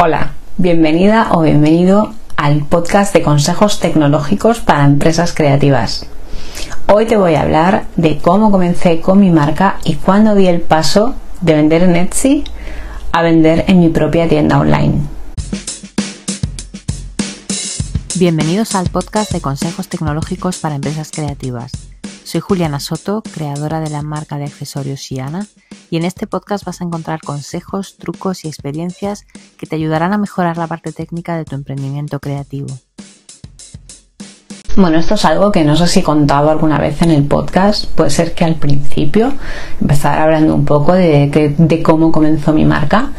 Hola, bienvenida o bienvenido al podcast de consejos tecnológicos para empresas creativas. Hoy te voy a hablar de cómo comencé con mi marca y cuándo di el paso de vender en Etsy a vender en mi propia tienda online. Bienvenidos al podcast de consejos tecnológicos para empresas creativas. Soy Juliana Soto, creadora de la marca de accesorios Shiana, y en este podcast vas a encontrar consejos, trucos y experiencias que te ayudarán a mejorar la parte técnica de tu emprendimiento creativo. Bueno, esto es algo que no sé si he contado alguna vez en el podcast. Puede ser que al principio empezar hablando un poco de, de cómo comenzó mi marca.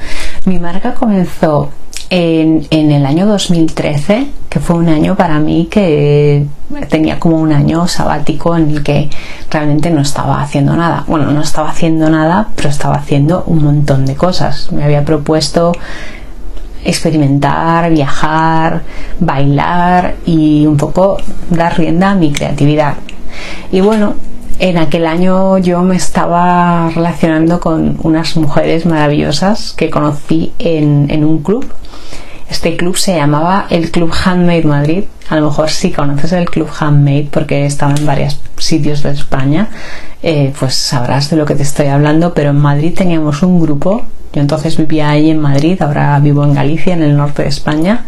Mi marca comenzó en, el año 2013, que fue un año para mí que tenía como un año sabático en el que realmente no estaba haciendo nada. Bueno, no estaba haciendo nada, pero estaba haciendo un montón de cosas. Me había propuesto experimentar, viajar, bailar y un poco dar rienda a mi creatividad. Y bueno, en aquel año yo me estaba relacionando con unas mujeres maravillosas que conocí en, un club. Este club se llamaba el Club Handmade Madrid. A lo mejor si conoces el Club Handmade porque estaba en varios sitios de España, eh, pues sabrás de lo que te estoy hablando. Pero en Madrid teníamos un grupo. Yo entonces vivía ahí en Madrid, ahora vivo en Galicia, en el norte de España.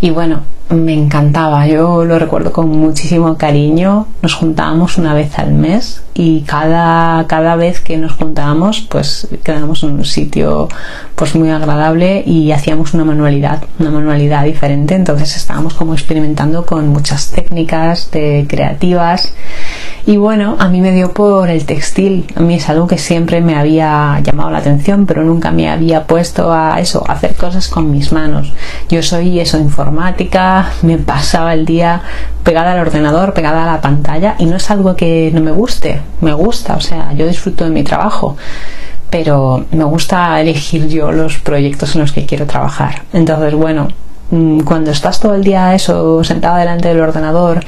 Y bueno, me encantaba, yo lo recuerdo con muchísimo cariño. Nos juntábamos una vez al mes y cada, cada vez que nos juntábamos, pues quedábamos en un sitio pues muy agradable y hacíamos una manualidad, una manualidad diferente. Entonces estábamos como experimentando con muchas técnicas de creativas y bueno, a mí me dio por el textil. A mí es algo que siempre me había llamado la atención, pero nunca me había puesto a eso, a hacer cosas con mis manos. Yo soy eso, informática, me pasaba el día pegada al ordenador, pegada a la pantalla y no es algo que no me guste, me gusta, o sea, yo disfruto de mi trabajo pero me gusta elegir yo los proyectos en los que quiero trabajar. Entonces, bueno, cuando estás todo el día eso sentado delante del ordenador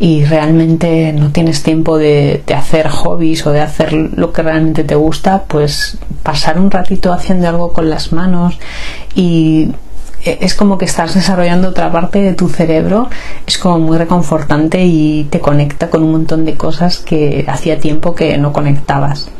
y realmente no tienes tiempo de, hacer hobbies o de hacer lo que realmente te gusta, pues pasar un ratito haciendo algo con las manos y e, es como que estás desarrollando otra parte de tu cerebro, es como muy reconfortante y te conecta con un montón de cosas que hacía tiempo que no conectabas.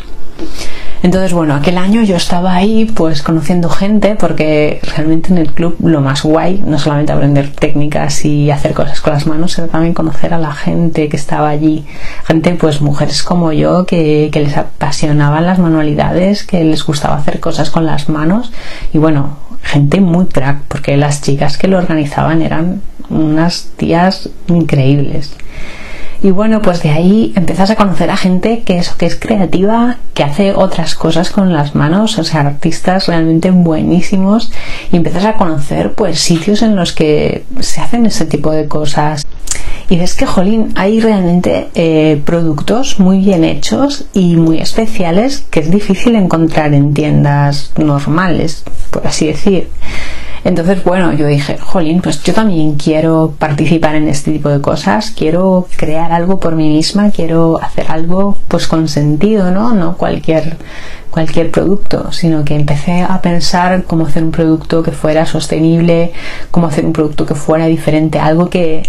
Entonces, bueno, aquel año yo estaba ahí pues conociendo gente porque realmente en el club lo más guay, no solamente aprender técnicas y hacer cosas con las manos, sino también conocer a la gente que estaba allí. Gente, pues mujeres como yo que, que les apasionaban las manualidades, que les gustaba hacer cosas con las manos y bueno, gente muy crack porque las chicas que lo organizaban eran unas tías increíbles. Y bueno, pues de ahí empiezas a conocer a gente que es, que es creativa, que hace otras cosas con las manos, o sea, artistas realmente buenísimos, y empiezas a conocer pues sitios en los que se hacen ese tipo de cosas. Y ves que, jolín, hay realmente eh, productos muy bien hechos y muy especiales que es difícil encontrar en tiendas normales, por así decir. Entonces, bueno, yo dije, jolín, pues yo también quiero participar en este tipo de cosas, quiero crear algo por mí misma, quiero hacer algo pues con sentido, ¿no? No cualquier cualquier producto, sino que empecé a pensar cómo hacer un producto que fuera sostenible, cómo hacer un producto que fuera diferente, algo que,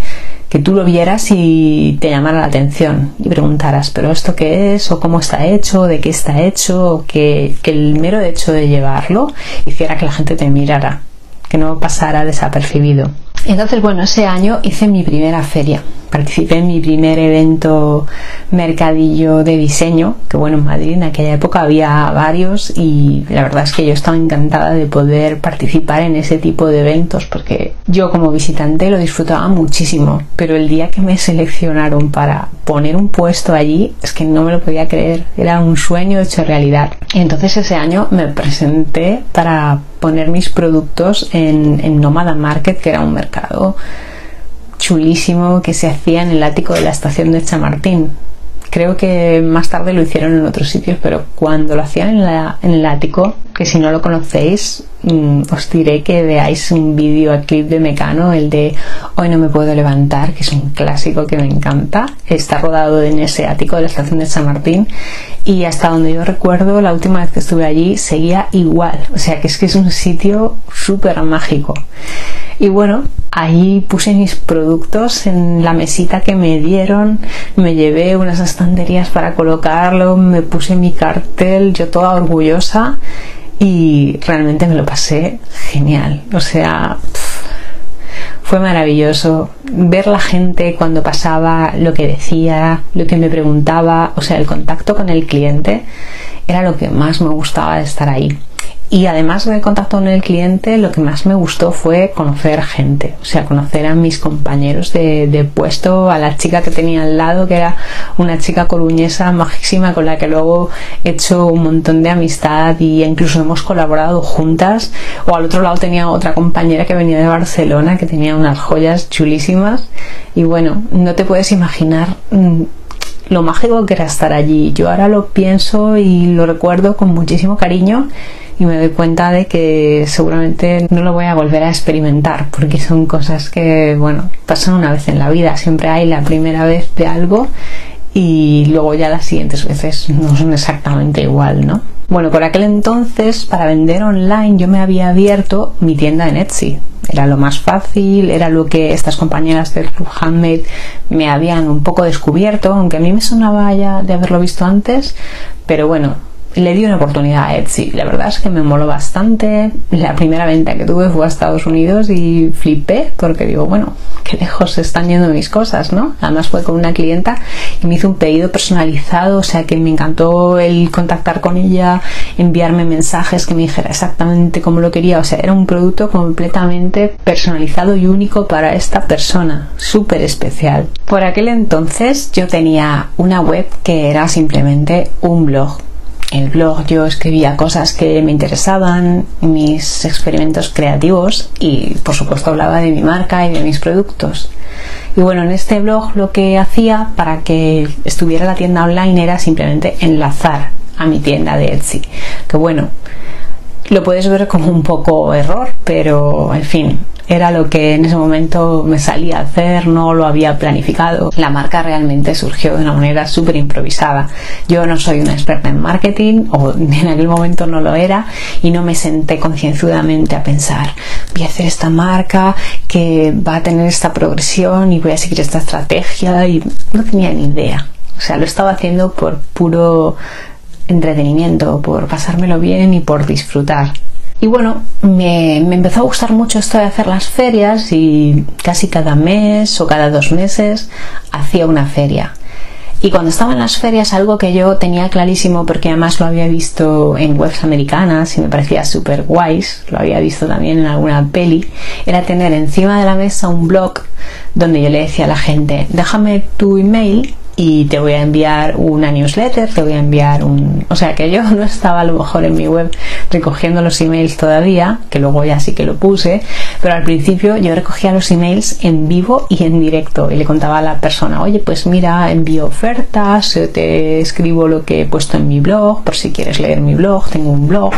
que tú lo vieras y te llamara la atención y preguntaras, pero esto qué es, o cómo está hecho, de qué está hecho, o que, que el mero hecho de llevarlo hiciera que la gente te mirara que no pasara desapercibido. Entonces, bueno, ese año hice mi primera feria. Participé en mi primer evento mercadillo de diseño, que bueno, en Madrid en aquella época había varios y la verdad es que yo estaba encantada de poder participar en ese tipo de eventos porque yo como visitante lo disfrutaba muchísimo, pero el día que me seleccionaron para poner un puesto allí es que no me lo podía creer, era un sueño hecho realidad. Entonces ese año me presenté para poner mis productos en, en Nomada Market, que era un mercado chulísimo que se hacía en el ático de la estación de Chamartín. Creo que más tarde lo hicieron en otros sitios, pero cuando lo hacían en, el ático, que si no lo conocéis, mm, os diré que veáis un vídeo a clip de Mecano, el de Hoy no me puedo levantar, que es un clásico que me encanta. Está rodado en ese ático de la estación de San Martín y hasta donde yo recuerdo, la última vez que estuve allí seguía igual. O sea que es que es un sitio súper mágico. Y bueno, ahí puse mis productos en la mesita que me dieron, me llevé unas estanterías para colocarlo, me puse mi cartel, yo toda orgullosa y realmente me lo pasé genial. O sea, fue maravilloso ver la gente cuando pasaba, lo que decía, lo que me preguntaba, o sea, el contacto con el cliente era lo que más me gustaba de estar ahí. Y además de contacto con el cliente, lo que más me gustó fue conocer gente, o sea, conocer a mis compañeros de, puesto, a la chica que tenía al lado, que era una chica coruñesa majísima con la que luego he hecho un montón de amistad y incluso hemos colaborado juntas. O al otro lado tenía otra compañera que venía de Barcelona, que tenía unas joyas chulísimas. Y bueno, no te puedes imaginar mm, lo mágico que era estar allí. Yo ahora lo pienso y lo recuerdo con muchísimo cariño y me doy cuenta de que seguramente no lo voy a volver a experimentar porque son cosas que, bueno, pasan una vez en la vida. Siempre hay la primera vez de algo y luego ya las siguientes veces no son exactamente igual, ¿no? Bueno, por aquel entonces, para vender online, yo me había abierto mi tienda en Etsy. Era lo más fácil, era lo que estas compañeras del Club Handmade me habían un poco descubierto, aunque a mí me sonaba ya de haberlo visto antes, pero bueno, le di una oportunidad a Etsy. La verdad es que me moló bastante. La primera venta que tuve fue a Estados Unidos y flipé porque digo, bueno, qué lejos están yendo mis cosas, ¿no? Además fue con una clienta y me hizo un pedido personalizado, o sea que me encantó el contactar con ella, enviarme mensajes que me dijera exactamente cómo lo quería. O sea, era un producto completamente personalizado y único para esta persona, súper especial. Por aquel entonces yo tenía una web que era simplemente un blog el blog yo escribía cosas que me interesaban, mis experimentos creativos y por supuesto hablaba de mi marca y de mis productos. Y bueno, en este blog lo que hacía para que estuviera la tienda online era simplemente enlazar a mi tienda de Etsy. Que bueno, lo puedes ver como un poco error, pero en fin, era lo que en ese momento me salía a hacer, no lo había planificado. La marca realmente surgió de una manera súper improvisada. Yo no soy una experta en marketing, o en aquel momento no lo era, y no me senté concienzudamente a pensar, voy a hacer esta marca que va a tener esta progresión y voy a seguir esta estrategia, y no tenía ni idea. O sea, lo estaba haciendo por puro entretenimiento, por pasármelo bien y por disfrutar. Y bueno, me, empezó a gustar mucho esto de hacer las ferias y casi cada mes o cada dos meses hacía una feria. Y cuando estaba en las ferias, algo que yo tenía clarísimo, porque además lo había visto en webs americanas y me parecía súper guays, lo había visto también en alguna peli, era tener encima de la mesa un blog donde yo le decía a la gente, déjame tu email y te voy a enviar una newsletter, te voy a enviar un... O sea que yo no estaba a lo mejor en mi web recogiendo los emails todavía, que luego ya sí que lo puse, pero al principio yo recogía los emails en vivo y en directo y le contaba a la persona, oye, pues mira, envío ofertas, te escribo lo que he puesto en mi blog, por si quieres leer mi blog, tengo un blog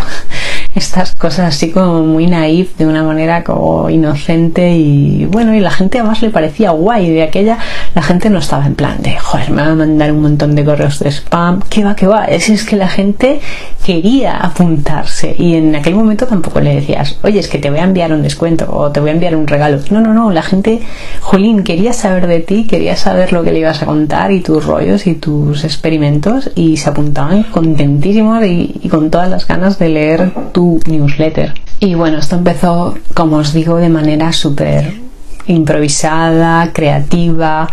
estas cosas así como muy naif, de una manera como inocente y bueno, y la gente además le parecía guay. De aquella la gente no estaba en plan de, joder, me va a mandar un montón de correos de spam. ¿Qué va, qué va? Es, es que la gente quería apuntarse y en aquel momento tampoco le decías, oye, es que te voy a enviar un descuento o te voy a enviar un regalo. No, no, no, la gente, jolín, quería saber de ti, quería saber lo que le ibas a contar y tus rollos y tus experimentos y se apuntaban contentísimos y, y con todas las ganas de leer tu newsletter. Y bueno, esto empezó, como os digo, de manera súper improvisada, creativa,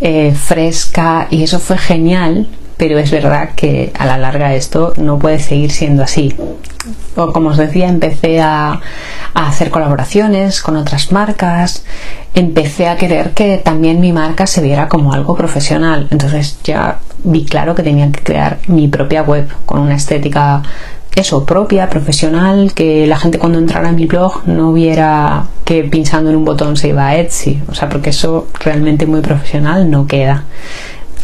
eh, fresca y eso fue genial, pero es verdad que a la larga esto no puede seguir siendo así. O como os decía, empecé a, a, hacer colaboraciones con otras marcas, empecé a querer que también mi marca se viera como algo profesional, entonces ya vi claro que tenía que crear mi propia web con una estética eso, propia, profesional, que la gente cuando entrara en mi blog no viera que pinchando en un botón se iba a Etsy, o sea, porque eso realmente muy profesional no queda.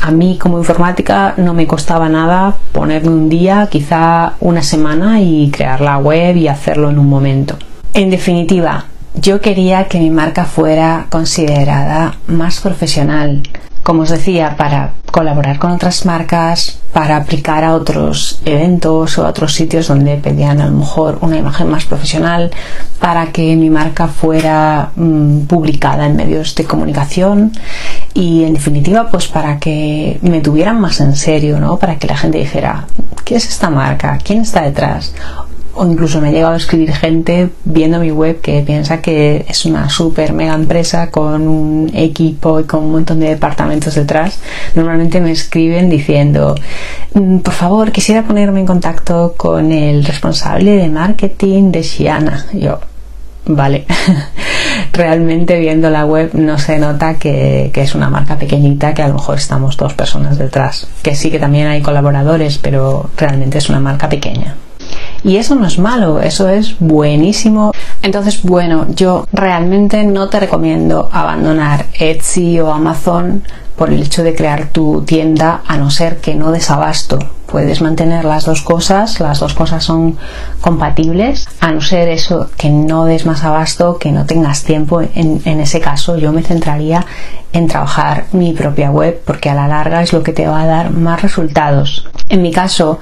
a mí como informática no me costaba nada ponerme un día, quizá una semana y crear la web y hacerlo en un momento. En definitiva, yo quería que mi marca fuera considerada más profesional, como os decía, para colaborar con otras marcas, para aplicar a otros eventos o a otros sitios donde pedían a lo mejor una imagen más profesional, para que mi marca fuera mm, publicada en medios de comunicación y en definitiva pues para que me tuvieran más en serio, ¿no? Para que la gente dijera, ¿qué es esta marca? ¿Quién está detrás? O incluso me ha llegado a escribir gente viendo mi web que piensa que es una super mega empresa con un equipo y con un montón de departamentos detrás. Normalmente me escriben diciendo, mm, por favor, quisiera ponerme en contacto con el responsable de marketing de Xiana. Yo, vale. Realmente viendo la web no se nota que, que es una marca pequeñita que a lo mejor estamos dos personas detrás. Que sí que también hay colaboradores, pero realmente es una marca pequeña. Y eso no es malo, eso es buenísimo. Entonces, bueno, yo realmente no te recomiendo abandonar Etsy o Amazon por el hecho de crear tu tienda a no ser que no desabasto. Puedes mantener las dos cosas, las dos cosas son compatibles, a no ser eso que no des más abasto, que no tengas tiempo. En, ese caso yo me centraría en trabajar mi propia web porque a la larga es lo que te va a dar más resultados. En mi caso,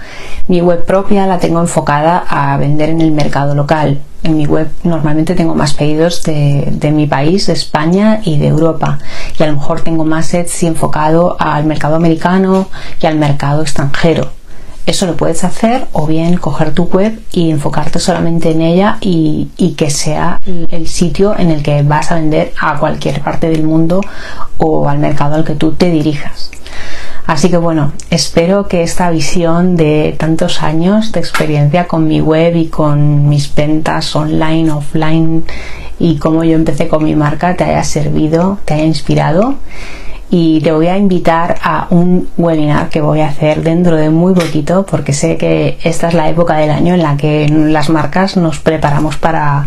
mi web propia la tengo enfocada a vender en el mercado local. En mi web normalmente tengo más pedidos de, de mi país, de España y de Europa. Y a lo mejor tengo más Etsy enfocado al mercado americano y al mercado extranjero. Eso lo puedes hacer o bien coger tu web y enfocarte solamente en ella y, que sea el sitio en el que vas a vender a cualquier parte del mundo o al mercado al que tú te dirijas. Así que bueno, espero que esta visión de tantos años de experiencia con mi web y con mis ventas online, offline y cómo yo empecé con mi marca te haya servido, te haya inspirado y te voy a invitar a un webinar que voy a hacer dentro de muy poquito porque sé que esta es la época del año en la que las marcas nos preparamos para,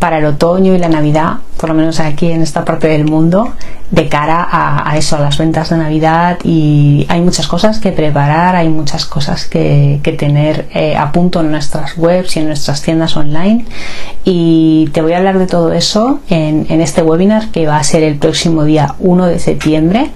para el otoño y la Navidad, por lo menos aquí en esta parte del mundo, de cara a, eso, a las ventas de Navidad. Y hay muchas cosas que preparar, hay muchas cosas que, que tener eh, a punto en nuestras webs y en nuestras tiendas online. Y te voy a hablar de todo eso en, en este webinar que va a ser el próximo día 1 de septiembre.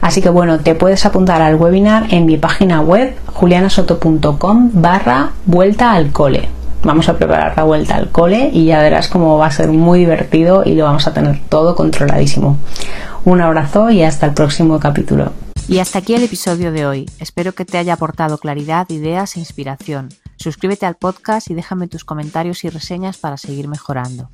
Así que bueno, te puedes apuntar al webinar en mi página web julianasoto.com barra vuelta al cole vamos a preparar la vuelta al cole y ya verás cómo va a ser muy divertido y lo vamos a tener todo controladísimo. Un abrazo y hasta el próximo capítulo. Y hasta aquí el episodio de hoy. Espero que te haya aportado claridad, ideas e inspiración. Suscríbete al podcast y déjame tus comentarios y reseñas para seguir mejorando.